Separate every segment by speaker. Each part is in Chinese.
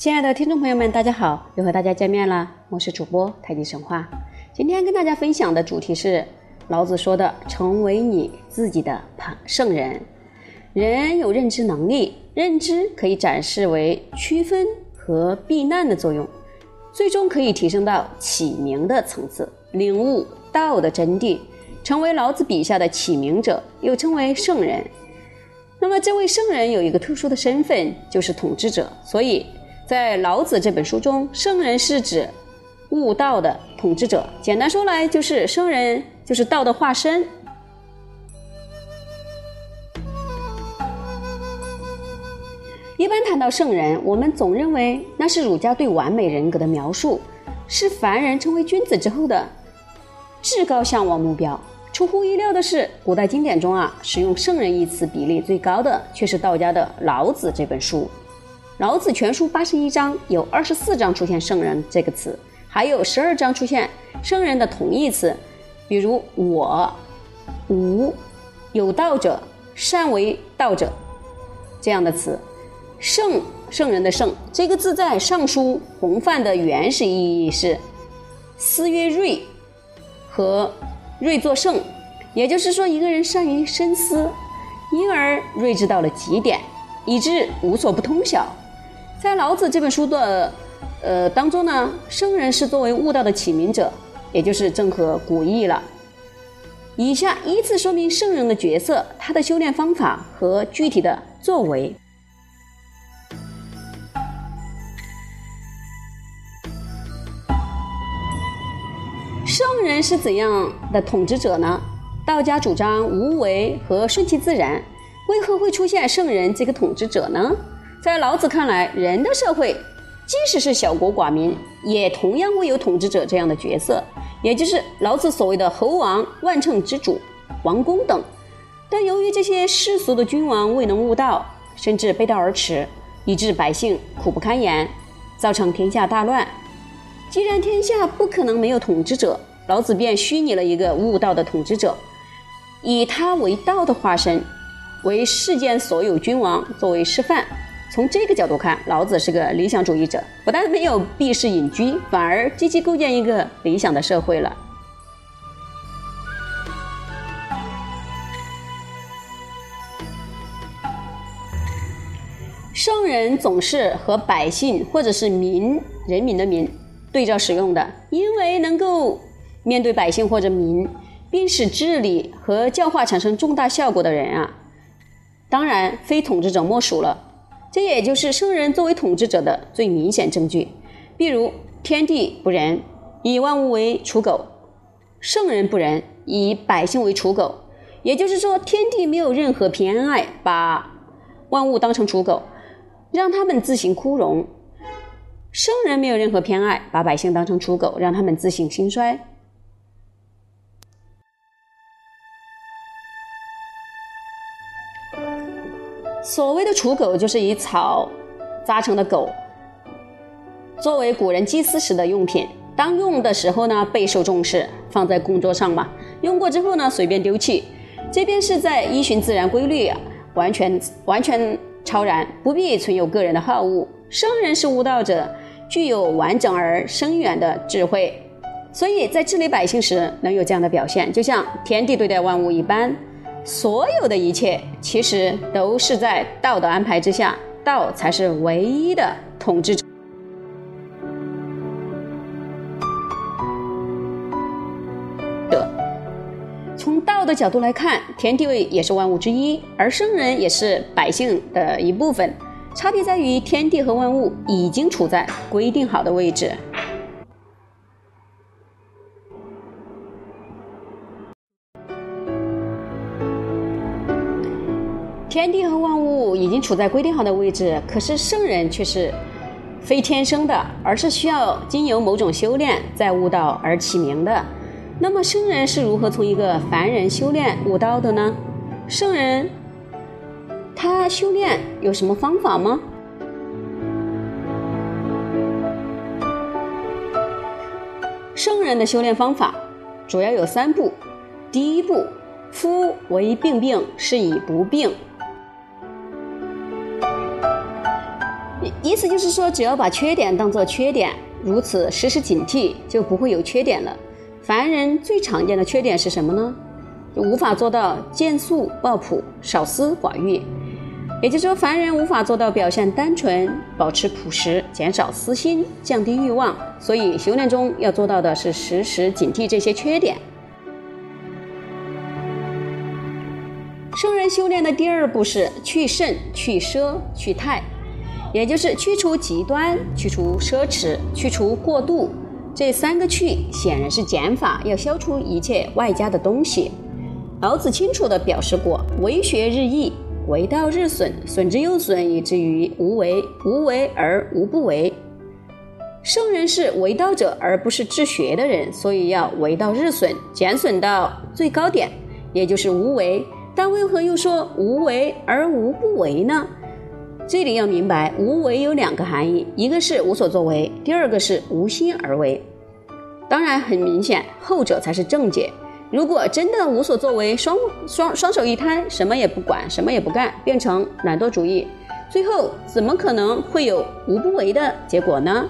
Speaker 1: 亲爱的听众朋友们，大家好，又和大家见面了，我是主播太极神话。今天跟大家分享的主题是老子说的“成为你自己的圣人”。人有认知能力，认知可以展示为区分和避难的作用，最终可以提升到启明的层次，领悟道的真谛，成为老子笔下的启明者，又称为圣人。那么，这位圣人有一个特殊的身份，就是统治者，所以。在老子这本书中，圣人是指悟道的统治者。简单说来，就是圣人就是道的化身。一般谈到圣人，我们总认为那是儒家对完美人格的描述，是凡人成为君子之后的至高向往目标。出乎意料的是，古代经典中啊，使用“圣人”一词比例最高的却是道家的《老子》这本书。老子全书八十一章，有二十四章出现“圣人”这个词，还有十二章出现“圣人”的同义词，比如“我”“无”“有道者”“善为道者”这样的词。圣圣人的“圣”这个字在《尚书》洪范的原始意义是“思曰睿”和“睿作圣”，也就是说，一个人善于深思，因而睿智到了极点，以致无所不通晓。在老子这本书的，呃当中呢，圣人是作为悟道的启明者，也就是正合古意了。以下依次说明圣人的角色、他的修炼方法和具体的作为。圣人是怎样的统治者呢？道家主张无为和顺其自然，为何会出现圣人这个统治者呢？在老子看来，人的社会即使是小国寡民，也同样会有统治者这样的角色，也就是老子所谓的侯王、万乘之主、王公等。但由于这些世俗的君王未能悟道，甚至背道而驰，以致百姓苦不堪言，造成天下大乱。既然天下不可能没有统治者，老子便虚拟了一个悟道的统治者，以他为道的化身，为世间所有君王作为示范。从这个角度看，老子是个理想主义者，不但没有避世隐居，反而积极构建一个理想的社会了。圣人总是和百姓或者是民人民的民对照使用的，因为能够面对百姓或者民，并使治理和教化产生重大效果的人啊，当然非统治者莫属了。这也就是圣人作为统治者的最明显证据。比如，天地不仁，以万物为刍狗；圣人不仁，以百姓为刍狗。也就是说，天地没有任何偏爱，把万物当成刍狗，让他们自行枯荣；圣人没有任何偏爱，把百姓当成刍狗，让他们自行兴衰。所谓的刍狗，就是以草扎成的狗，作为古人祭祀时的用品。当用的时候呢，备受重视，放在供桌上嘛。用过之后呢，随便丢弃。这便是在依循自然规律，完全完全超然，不必存有个人的好恶。圣人是悟道者，具有完整而深远的智慧，所以在治理百姓时能有这样的表现，就像天地对待万物一般。所有的一切其实都是在道的安排之下，道才是唯一的统治者。从道的角度来看，天地位也是万物之一，而圣人也是百姓的一部分。差别在于，天地和万物已经处在规定好的位置。天地和万物已经处在规定好的位置，可是圣人却是非天生的，而是需要经由某种修炼在悟道而启明的。那么，圣人是如何从一个凡人修炼悟道的呢？圣人他修炼有什么方法吗？圣人的修炼方法主要有三步：第一步，夫为病病，是以不病。意思就是说，只要把缺点当做缺点，如此时时警惕，就不会有缺点了。凡人最常见的缺点是什么呢？无法做到见素抱朴、少思寡欲。也就是说，凡人无法做到表现单纯、保持朴实、减少私心、降低欲望。所以，修炼中要做到的是时时警惕这些缺点。圣人修炼的第二步是去肾、去奢、去泰，也就是去除极端、去除奢侈、去除过度。这三个去显然是减法，要消除一切外加的东西。老子清楚地表示过：“为学日益。”为道日损，损之又损，以至于无为。无为而无不为。圣人是为道者，而不是治学的人，所以要为道日损，减损到最高点，也就是无为。但为何又说无为而无不为呢？这里要明白，无为有两个含义，一个是无所作为，第二个是无心而为。当然，很明显，后者才是正解。如果真的无所作为，双双双手一摊，什么也不管，什么也不干，变成懒惰主义，最后怎么可能会有无不为的结果呢？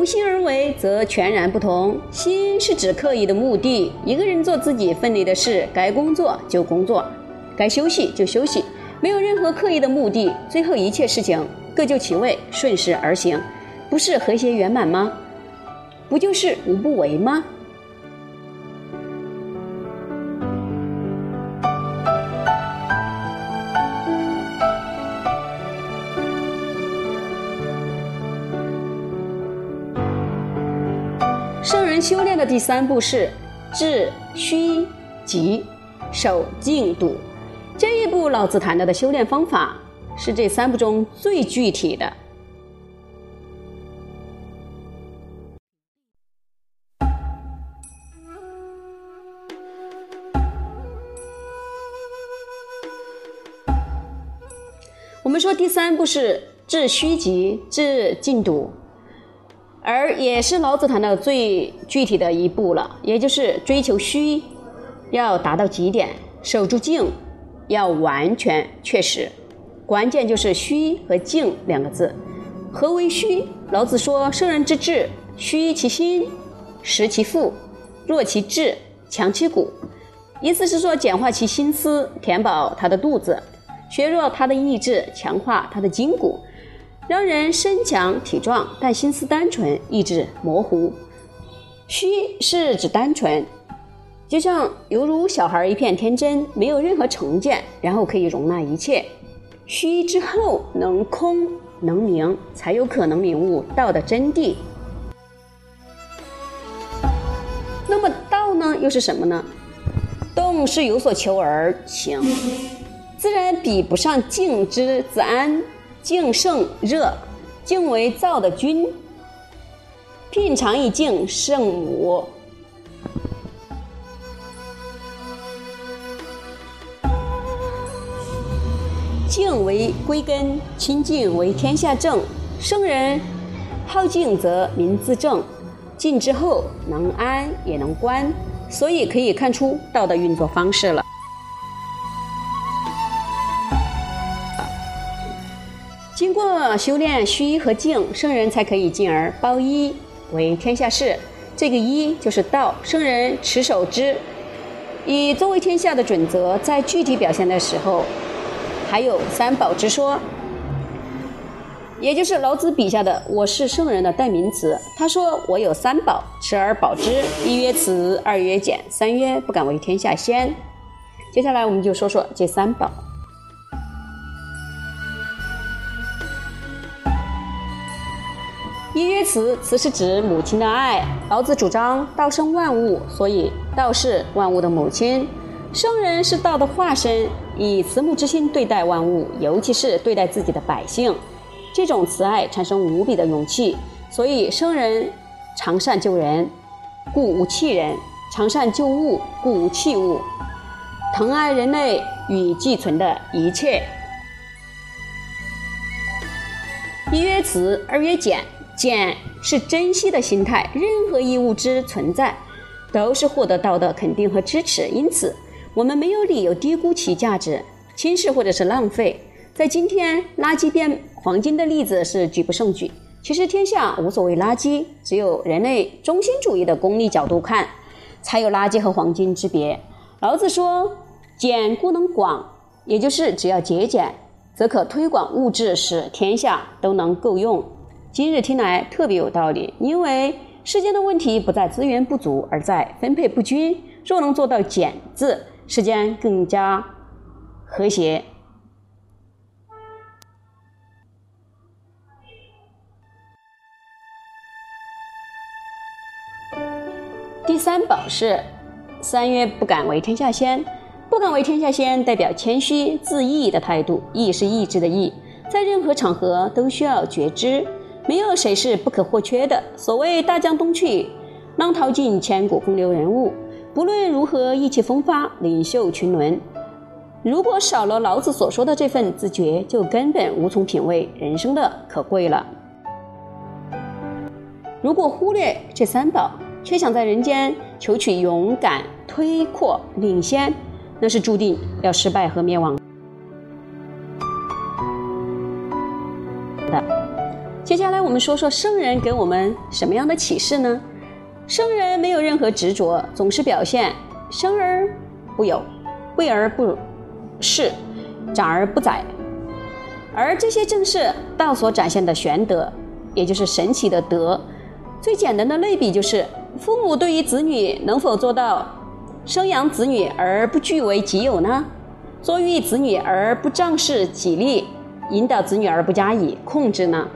Speaker 1: 无心而为，则全然不同。心是指刻意的目的。一个人做自己分内的事，该工作就工作，该休息就休息，没有任何刻意的目的，最后一切事情各就其位，顺势而行。不是和谐圆满吗？不就是无不为吗？修炼的第三步是致虚极，守静笃。这一步老子谈到的修炼方法是这三步中最具体的。我们说第三步是治虚极，治静笃，而也是老子谈的最具体的一步了，也就是追求虚，要达到极点；守住静，要完全确实。关键就是虚和静两个字。何为虚？老子说：“圣人之治，虚其心，实其腹，弱其志，强其骨。”意思是说，简化其心思，填饱他的肚子。削弱他的意志，强化他的筋骨，让人身强体壮，但心思单纯，意志模糊。虚是指单纯，就像犹如小孩一片天真，没有任何成见，然后可以容纳一切。虚之后能空能明，才有可能领悟道的真谛。那么道呢，又是什么呢？动是有所求而行。自然比不上静之自安，静胜热，静为躁的君。品尝一静胜五。静为归根，清净为天下正。圣人好静则民自正，静之后能安也能观，所以可以看出道的运作方式了。过修炼虚和静，圣人才可以进而包一为天下事。这个一就是道，圣人持守之，以作为天下的准则。在具体表现的时候，还有三宝之说，也就是老子笔下的“我是圣人”的代名词。他说：“我有三宝，持而保之。一曰慈，二曰俭，三曰不敢为天下先。”接下来我们就说说这三宝。慈，慈是指母亲的爱。老子主张道生万物，所以道是万物的母亲。圣人是道的化身，以慈母之心对待万物，尤其是对待自己的百姓。这种慈爱产生无比的勇气，所以圣人常善救人，故无弃人；常善救物，故无弃物。疼爱人类与寄存的一切。一曰慈，二曰俭。俭是珍惜的心态，任何一物之存在，都是获得道德肯定和支持。因此，我们没有理由低估其价值。轻视或者是浪费。在今天，垃圾变黄金的例子是举不胜举。其实天下无所谓垃圾，只有人类中心主义的功利角度看，才有垃圾和黄金之别。老子说：“俭故能广”，也就是只要节俭，则可推广物质，使天下都能够用。今日听来特别有道理，因为世间的问题不在资源不足，而在分配不均。若能做到“简”字，世间更加和谐。第三宝是三曰不敢为天下先，不敢为天下先，代表谦虚自义的态度。义是意志的义，在任何场合都需要觉知，没有谁是不可或缺的。所谓大江东去，浪淘尽，千古风流人物。不论如何意气风发，领袖群伦，如果少了老子所说的这份自觉，就根本无从品味人生的可贵了。如果忽略这三宝，却想在人间求取勇敢、推阔、领先，那是注定要失败和灭亡接下来我们说说圣人给我们什么样的启示呢？圣人没有任何执着，总是表现生而不有，贵而不恃，长而不宰，而这些正是道所展现的玄德，也就是神奇的德。最简单的类比就是。父母对于子女能否做到生养子女而不据为己有呢？作育子女而不仗势己利，引导子女而不加以控制呢？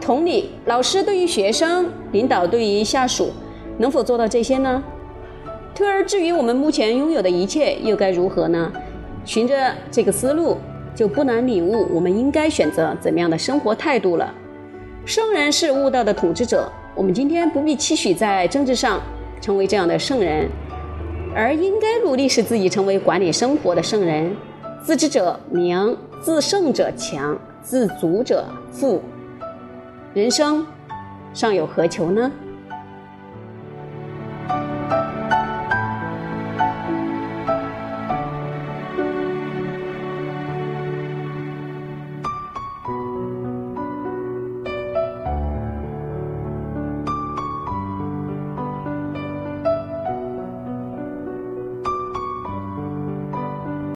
Speaker 1: 同理，老师对于学生，领导对于下属，能否做到这些呢？退而至于我们目前拥有的一切，又该如何呢？循着这个思路，就不难领悟我们应该选择怎么样的生活态度了。圣人是悟道的统治者。我们今天不必期许在政治上成为这样的圣人，而应该努力使自己成为管理生活的圣人。自知者明，自胜者强，自足者富。人生尚有何求呢？